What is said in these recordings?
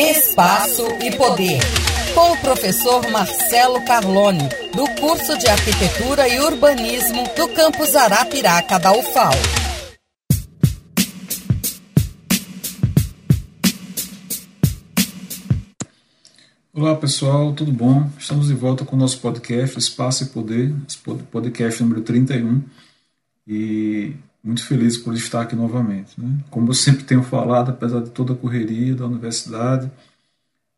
Espaço e Poder, com o professor Marcelo Carlone, do curso de Arquitetura e Urbanismo do campus Arapiraca da UFAL. Olá pessoal, tudo bom? Estamos de volta com o nosso podcast Espaço e Poder, podcast número 31. E muito feliz por estar aqui novamente. Né? Como eu sempre tenho falado, apesar de toda a correria da universidade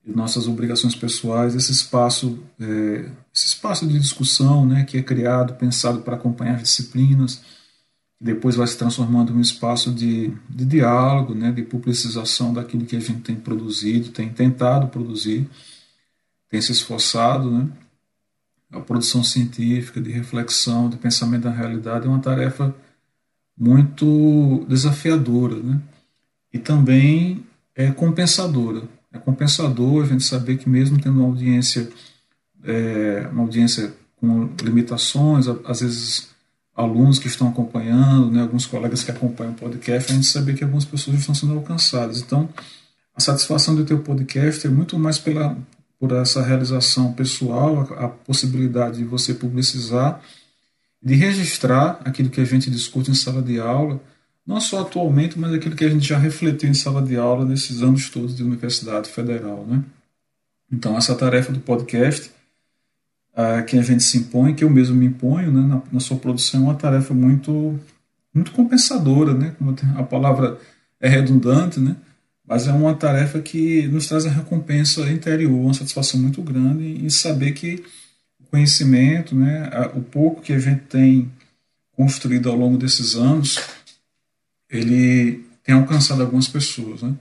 e nossas obrigações pessoais, esse espaço, é, esse espaço de discussão né, que é criado, pensado para acompanhar as disciplinas, que depois vai se transformando em um espaço de, de diálogo, né, de publicização daquilo que a gente tem produzido, tem tentado produzir, tem se esforçado, né? A produção científica, de reflexão, de pensamento da realidade é uma tarefa muito desafiadora, né? E também é compensadora. É compensador a gente saber que mesmo tendo uma audiência, é, uma audiência com limitações, às vezes alunos que estão acompanhando, né, alguns colegas que acompanham o podcast, a gente saber que algumas pessoas estão sendo alcançadas. Então, a satisfação de ter o podcast é muito mais pela, por essa realização pessoal, a, a possibilidade de você publicizar de registrar aquilo que a gente discute em sala de aula, não só atualmente, mas aquilo que a gente já refletiu em sala de aula nesses anos todos de Universidade Federal. Né? Então, essa tarefa do podcast, uh, que a gente se impõe, que eu mesmo me imponho né, na, na sua produção, é uma tarefa muito, muito compensadora. Né? Como a palavra é redundante, né? mas é uma tarefa que nos traz a recompensa interior, uma satisfação muito grande em saber que conhecimento, né, o pouco que a gente tem construído ao longo desses anos, ele tem alcançado algumas pessoas. Né?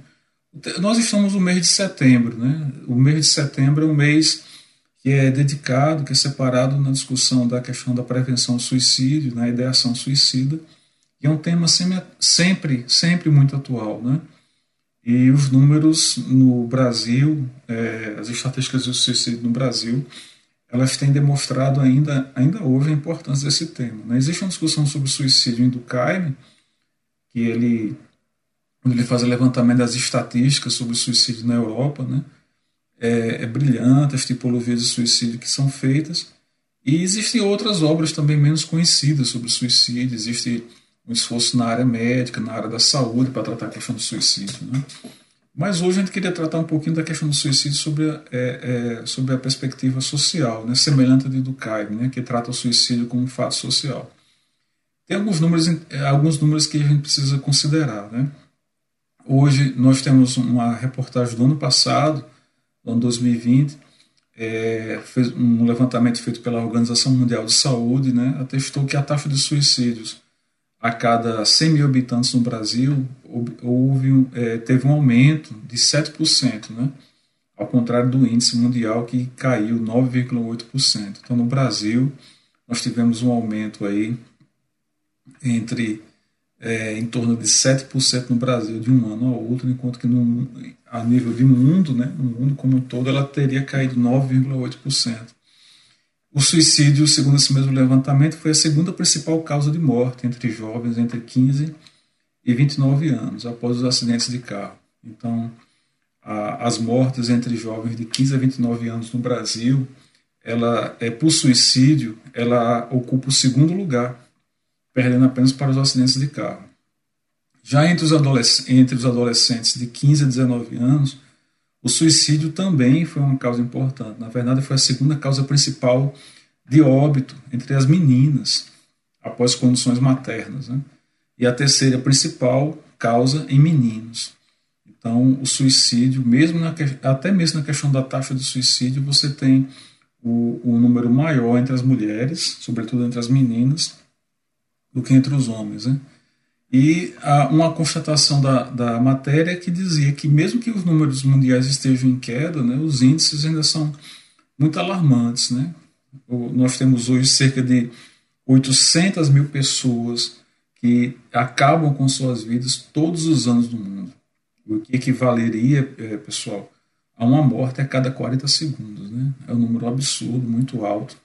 Nós estamos no mês de setembro. Né? O mês de setembro é um mês que é dedicado, que é separado na discussão da questão da prevenção do suicídio, na né, ideação suicida, e é um tema sempre, sempre muito atual. Né? E os números no Brasil, é, as estatísticas do suicídio no Brasil, elas têm demonstrado ainda, ainda hoje a importância desse tema. Né? Existe uma discussão sobre suicídio em Durkheim, que ele, ele faz o levantamento das estatísticas sobre o suicídio na Europa, né? é, é brilhante as tipologias de suicídio que são feitas, e existem outras obras também menos conhecidas sobre suicídio, existe um esforço na área médica, na área da saúde, para tratar a questão do suicídio. Né? Mas hoje a gente queria tratar um pouquinho da questão do suicídio sobre a, é, é, sobre a perspectiva social, né, semelhante de Durkheim, né, que trata o suicídio como um fato social. Tem alguns números, alguns números que a gente precisa considerar. Né? Hoje nós temos uma reportagem do ano passado, do ano 2020, é, fez um levantamento feito pela Organização Mundial de Saúde, né, atestou que a taxa de suicídios a cada 100 mil habitantes no Brasil, houve, é, teve um aumento de 7%, né? ao contrário do índice mundial que caiu 9,8%. Então, no Brasil, nós tivemos um aumento aí entre é, em torno de 7% no Brasil de um ano ao outro, enquanto que no, a nível de mundo, né, no mundo como um todo, ela teria caído 9,8%. O suicídio, segundo esse mesmo levantamento, foi a segunda principal causa de morte entre jovens entre 15 e 29 anos, após os acidentes de carro. Então, a, as mortes entre jovens de 15 a 29 anos no Brasil, ela é por suicídio, ela ocupa o segundo lugar, perdendo apenas para os acidentes de carro. Já entre os, entre os adolescentes de 15 a 19 anos, o suicídio também foi uma causa importante. Na verdade, foi a segunda causa principal de óbito entre as meninas após condições maternas. Né? E a terceira principal causa em meninos. Então, o suicídio, mesmo na, até mesmo na questão da taxa de suicídio, você tem o, o número maior entre as mulheres, sobretudo entre as meninas, do que entre os homens. Né? E uma constatação da, da matéria que dizia que mesmo que os números mundiais estejam em queda, né, os índices ainda são muito alarmantes. Né? Nós temos hoje cerca de 800 mil pessoas que acabam com suas vidas todos os anos no mundo, o que equivaleria, é, pessoal, a uma morte a cada 40 segundos. Né? É um número absurdo, muito alto,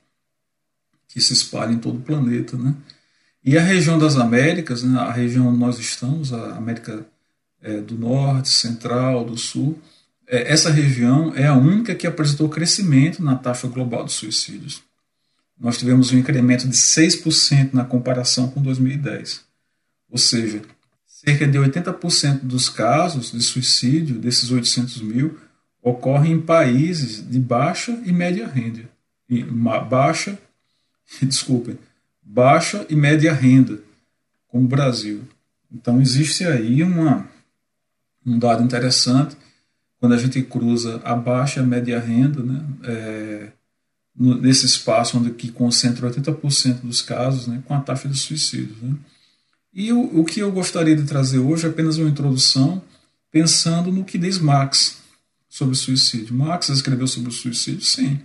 que se espalha em todo o planeta. Né? E a região das Américas, né, a região onde nós estamos, a América é, do Norte, Central, do Sul, é, essa região é a única que apresentou crescimento na taxa global de suicídios. Nós tivemos um incremento de 6% na comparação com 2010. Ou seja, cerca de 80% dos casos de suicídio, desses 800 mil, ocorrem em países de baixa e média renda. E baixa, desculpem, baixa e média renda, como o Brasil. Então existe aí uma, um dado interessante quando a gente cruza a baixa e a média renda, né, é, no, nesse espaço onde que concentra 80% dos casos, né, com a taxa de suicídio. Né. E o, o que eu gostaria de trazer hoje é apenas uma introdução pensando no que diz Marx sobre suicídio. Marx escreveu sobre o suicídio, sim.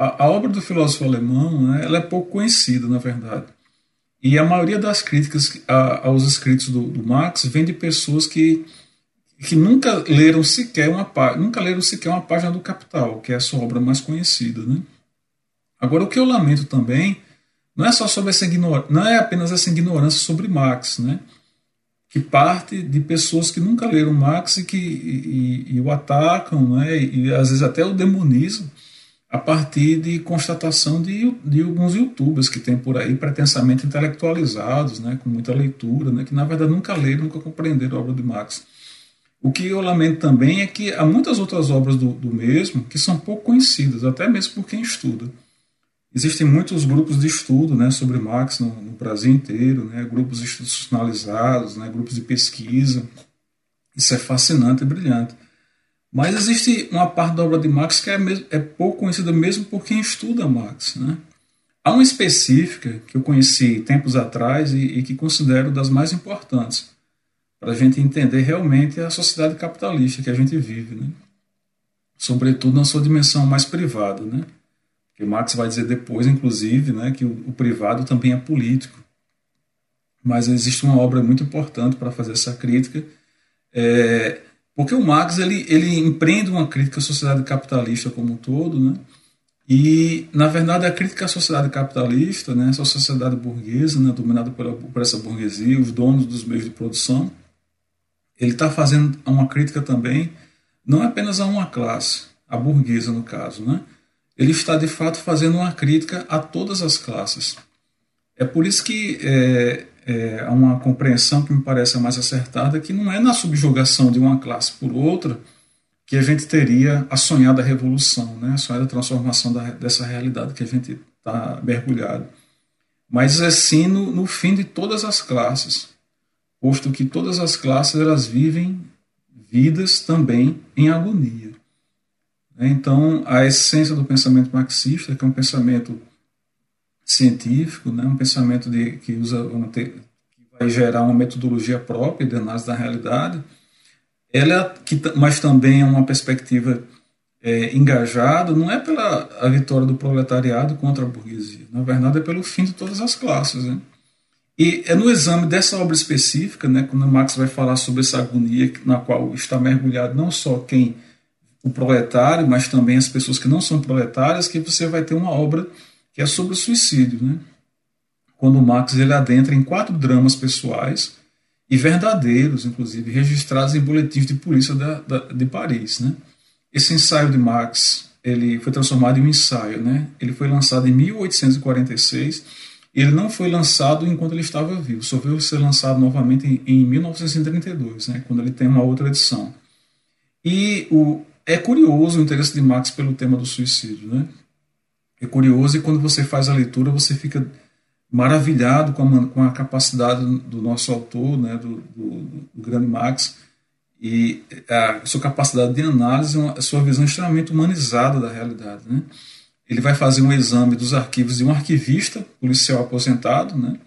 A, a obra do filósofo alemão né, ela é pouco conhecida, na verdade. E a maioria das críticas a, aos escritos do, do, Marx vem de pessoas que, que nunca leram sequer uma nunca leram sequer uma página do Capital, que é a sua obra mais conhecida, né? Agora o que eu lamento também não é só sobre essa ignorância, não é apenas essa ignorância sobre Marx, né? que parte de pessoas que nunca leram Marx e que e, e, o atacam, né? e às vezes até o demonizam a partir de constatação de, de alguns youtubers que tem por aí pretensamente intelectualizados, né? com muita leitura, né? que na verdade nunca leram, nunca compreenderam a obra de Marx. O que eu lamento também é que há muitas outras obras do, do mesmo que são pouco conhecidas, até mesmo por quem estuda. Existem muitos grupos de estudo né, sobre Marx no, no Brasil inteiro, né, grupos institucionalizados, né, grupos de pesquisa. Isso é fascinante e brilhante. Mas existe uma parte da obra de Marx que é, é pouco conhecida mesmo por quem estuda Marx. Né? Há uma específica que eu conheci tempos atrás e, e que considero das mais importantes para a gente entender realmente a sociedade capitalista que a gente vive, né? sobretudo na sua dimensão mais privada. Né? que Marx vai dizer depois, inclusive, né, que o, o privado também é político. Mas existe uma obra muito importante para fazer essa crítica, é, porque o Marx ele, ele empreende uma crítica à sociedade capitalista como um todo, né, e, na verdade, a crítica à sociedade capitalista, né, essa sociedade burguesa, né, dominada pela, por essa burguesia, os donos dos meios de produção, ele está fazendo uma crítica também, não apenas a uma classe, a burguesa no caso, né, ele está de fato fazendo uma crítica a todas as classes. É por isso que é, é uma compreensão que me parece mais acertada, que não é na subjugação de uma classe por outra que a gente teria a sonhada revolução, né? a sonhada transformação da, dessa realidade que a gente está mergulhado. Mas é sim no, no fim de todas as classes, posto que todas as classes elas vivem vidas também em agonia. Então, a essência do pensamento marxista, que é um pensamento científico, né, um pensamento de, que usa que vai gerar uma metodologia própria de análise da realidade, ela que, mas também é uma perspectiva é, engajada, não é pela a vitória do proletariado contra a burguesia, na verdade é pelo fim de todas as classes. Né? E é no exame dessa obra específica, né, quando Marx vai falar sobre essa agonia na qual está mergulhado não só quem o proletário, mas também as pessoas que não são proletárias, que você vai ter uma obra que é sobre o suicídio. Né? Quando Marx ele adentra em quatro dramas pessoais e verdadeiros, inclusive, registrados em boletins de polícia da, da, de Paris. Né? Esse ensaio de Marx ele foi transformado em um ensaio. Né? Ele foi lançado em 1846 ele não foi lançado enquanto ele estava vivo, só veio ser lançado novamente em, em 1932, né, quando ele tem uma outra edição. E o, é curioso o interesse de Marx pelo tema do suicídio, né? É curioso e quando você faz a leitura você fica maravilhado com a, com a capacidade do nosso autor, né, do, do, do grande Marx, e a sua capacidade de análise, a sua visão extremamente humanizada da realidade. Né? Ele vai fazer um exame dos arquivos de um arquivista policial aposentado, né,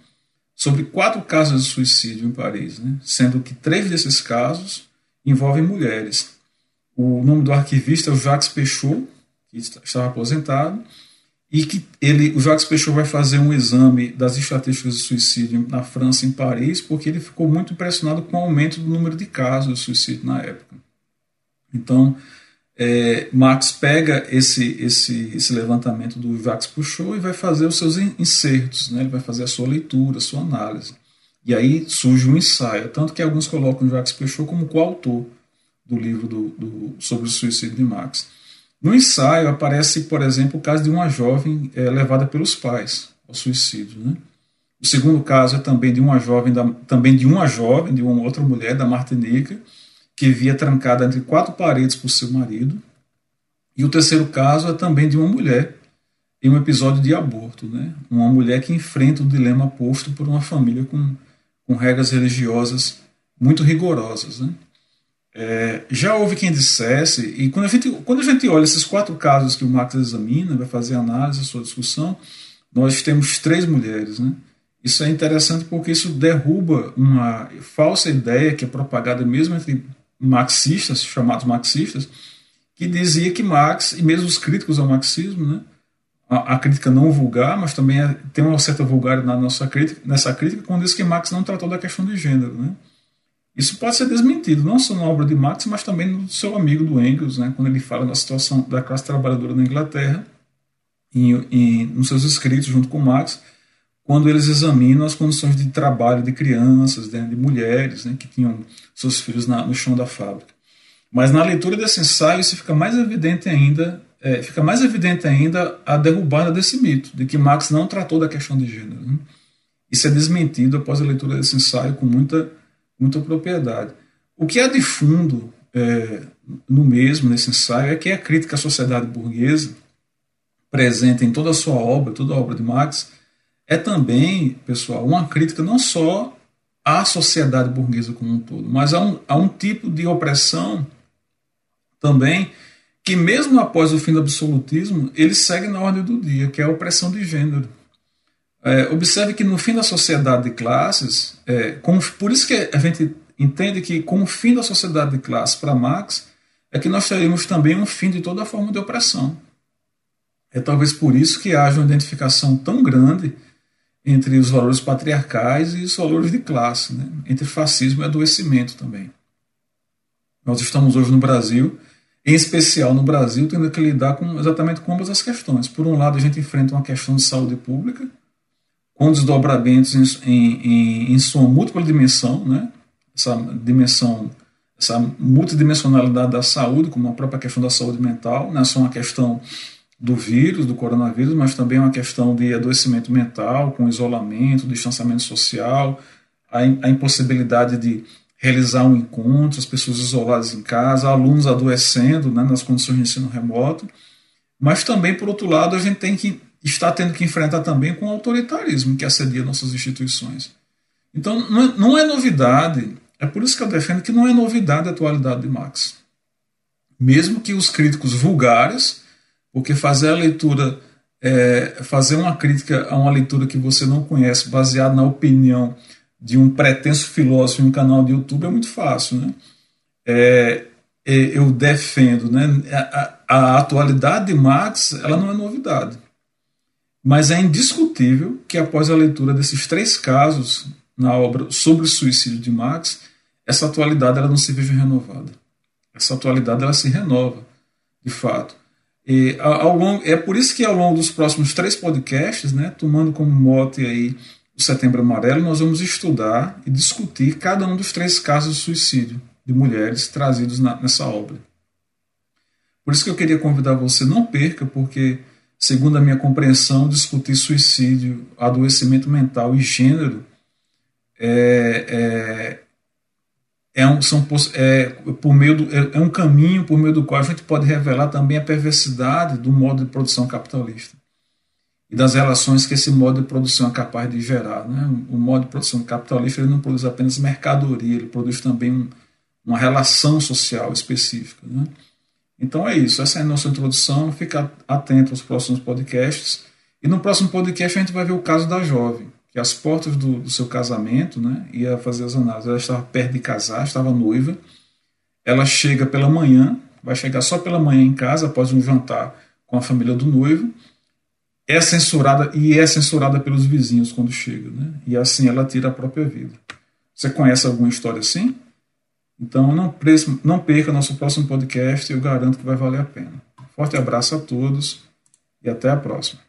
sobre quatro casos de suicídio em Paris, né, sendo que três desses casos envolvem mulheres. O nome do arquivista é o Jacques Pechot, que estava aposentado, e que ele, o Jacques Pechot vai fazer um exame das estatísticas de suicídio na França, em Paris, porque ele ficou muito impressionado com o aumento do número de casos de suicídio na época. Então, é, Marx pega esse, esse, esse levantamento do Jacques Pechot e vai fazer os seus insertos, né? ele vai fazer a sua leitura, a sua análise. E aí surge um ensaio, tanto que alguns colocam o Jacques Pechot como coautor do livro do, do, sobre o suicídio de Marx. No ensaio aparece, por exemplo, o caso de uma jovem é, levada pelos pais ao suicídio. Né? O segundo caso é também de uma jovem, da, também de uma jovem, de uma outra mulher da Martinica, que via trancada entre quatro paredes por seu marido. E o terceiro caso é também de uma mulher em um episódio de aborto, né? Uma mulher que enfrenta o dilema posto por uma família com, com regras religiosas muito rigorosas, né? É, já houve quem dissesse, e quando a, gente, quando a gente olha esses quatro casos que o Marx examina, vai fazer análise, sua discussão, nós temos três mulheres. Né? Isso é interessante porque isso derruba uma falsa ideia que é propagada mesmo entre marxistas, chamados marxistas, que dizia que Marx, e mesmo os críticos ao marxismo, né, a, a crítica não vulgar, mas também é, tem uma certa vulgaridade na nossa crítica, nessa crítica, quando diz que Marx não tratou da questão de gênero. Né? Isso pode ser desmentido, não só na obra de Marx, mas também no seu amigo do Engels, né, quando ele fala da situação da classe trabalhadora na Inglaterra, em, em, nos seus escritos, junto com Marx, quando eles examinam as condições de trabalho de crianças, né, de mulheres né, que tinham seus filhos na, no chão da fábrica. Mas na leitura desse ensaio isso fica mais evidente ainda, é, fica mais evidente ainda a derrubada desse mito de que Marx não tratou da questão de gênero. Né? Isso é desmentido após a leitura desse ensaio com muita muita propriedade. O que há de fundo é, no mesmo, nesse ensaio, é que a crítica à sociedade burguesa, presente em toda a sua obra, toda a obra de Marx, é também, pessoal, uma crítica não só à sociedade burguesa como um todo, mas a um, a um tipo de opressão também que, mesmo após o fim do absolutismo, ele segue na ordem do dia, que é a opressão de gênero. É, observe que no fim da sociedade de classes, é, com, por isso que a gente entende que com o fim da sociedade de classes para Marx, é que nós teremos também um fim de toda forma de opressão. É talvez por isso que haja uma identificação tão grande entre os valores patriarcais e os valores de classe, né? entre fascismo e adoecimento também. Nós estamos hoje no Brasil, em especial no Brasil, tendo que lidar com exatamente com ambas as questões. Por um lado, a gente enfrenta uma questão de saúde pública, com desdobramentos em, em, em sua múltipla dimensão, né? essa dimensão, essa multidimensionalidade da saúde, como a própria questão da saúde mental, não é só uma questão do vírus, do coronavírus, mas também uma questão de adoecimento mental, com isolamento, distanciamento social, a, a impossibilidade de realizar um encontro, as pessoas isoladas em casa, alunos adoecendo né, nas condições de ensino remoto. Mas também, por outro lado, a gente tem que está tendo que enfrentar também com o autoritarismo que assedia nossas instituições. Então, não é, não é novidade, é por isso que eu defendo que não é novidade a atualidade de Marx. Mesmo que os críticos vulgares, porque fazer a leitura, é, fazer uma crítica a uma leitura que você não conhece, baseada na opinião de um pretenso filósofo em um canal de YouTube, é muito fácil. Né? É, é eu defendo né? a, a atualidade de Marx ela não é novidade. Mas é indiscutível que após a leitura desses três casos na obra sobre o suicídio de Marx, essa atualidade ela não se vive renovada. Essa atualidade ela se renova, de fato. E ao longo, é por isso que ao longo dos próximos três podcasts, né, tomando como mote aí o Setembro Amarelo, nós vamos estudar e discutir cada um dos três casos de suicídio de mulheres trazidos na, nessa obra. Por isso que eu queria convidar você, não perca, porque segundo a minha compreensão, discutir suicídio, adoecimento mental e gênero é, é, é um, são, é, por meio do, é, é um caminho por meio do qual a gente pode revelar também a perversidade do modo de produção capitalista e das relações que esse modo de produção é capaz de gerar. Né? O modo de produção capitalista ele não produz apenas mercadoria, ele produz também um, uma relação social específica. Né? Então é isso, essa é a nossa introdução. Fica atento aos próximos podcasts. E no próximo podcast a gente vai ver o caso da jovem, que às portas do, do seu casamento, né, ia fazer as análises. Ela estava perto de casar, estava noiva. Ela chega pela manhã, vai chegar só pela manhã em casa, após um jantar com a família do noivo. É censurada e é censurada pelos vizinhos quando chega, né? E assim ela tira a própria vida. Você conhece alguma história assim? Então não, não perca nosso próximo podcast, eu garanto que vai valer a pena. Forte abraço a todos e até a próxima.